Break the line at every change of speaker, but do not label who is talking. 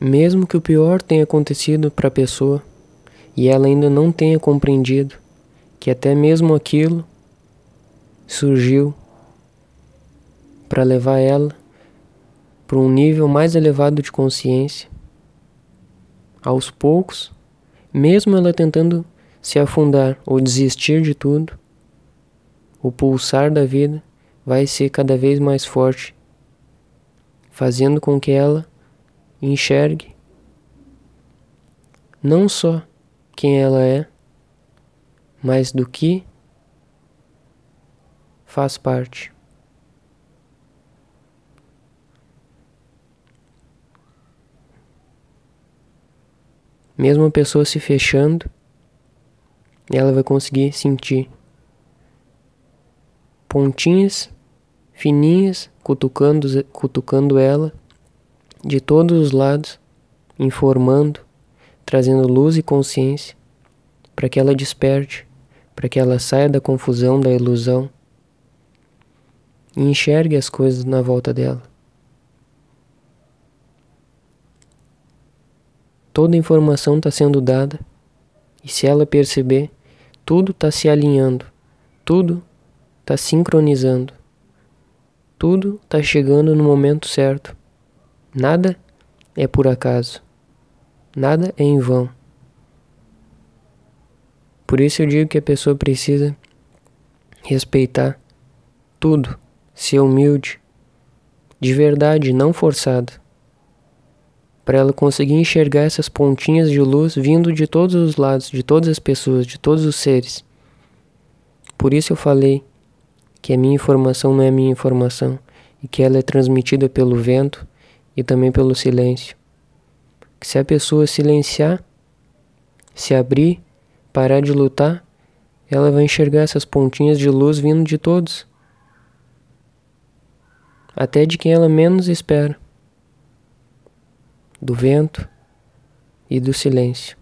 mesmo que o pior tenha acontecido para a pessoa e ela ainda não tenha compreendido que até mesmo aquilo surgiu para levar ela para um nível mais elevado de consciência, aos poucos, mesmo ela tentando se afundar ou desistir de tudo, o pulsar da vida vai ser cada vez mais forte, fazendo com que ela enxergue não só quem ela é, mas do que faz parte. Mesmo a pessoa se fechando, ela vai conseguir sentir pontinhas fininhas cutucando, cutucando ela de todos os lados, informando, trazendo luz e consciência para que ela desperte, para que ela saia da confusão, da ilusão e enxergue as coisas na volta dela. Toda informação está sendo dada e se ela perceber, tudo está se alinhando, tudo está sincronizando, tudo está chegando no momento certo. Nada é por acaso, nada é em vão. Por isso eu digo que a pessoa precisa respeitar tudo, ser humilde, de verdade, não forçado para ela conseguir enxergar essas pontinhas de luz vindo de todos os lados, de todas as pessoas, de todos os seres. Por isso eu falei que a minha informação não é minha informação e que ela é transmitida pelo vento e também pelo silêncio. Que se a pessoa silenciar, se abrir, parar de lutar, ela vai enxergar essas pontinhas de luz vindo de todos, até de quem ela menos espera do vento e do silêncio.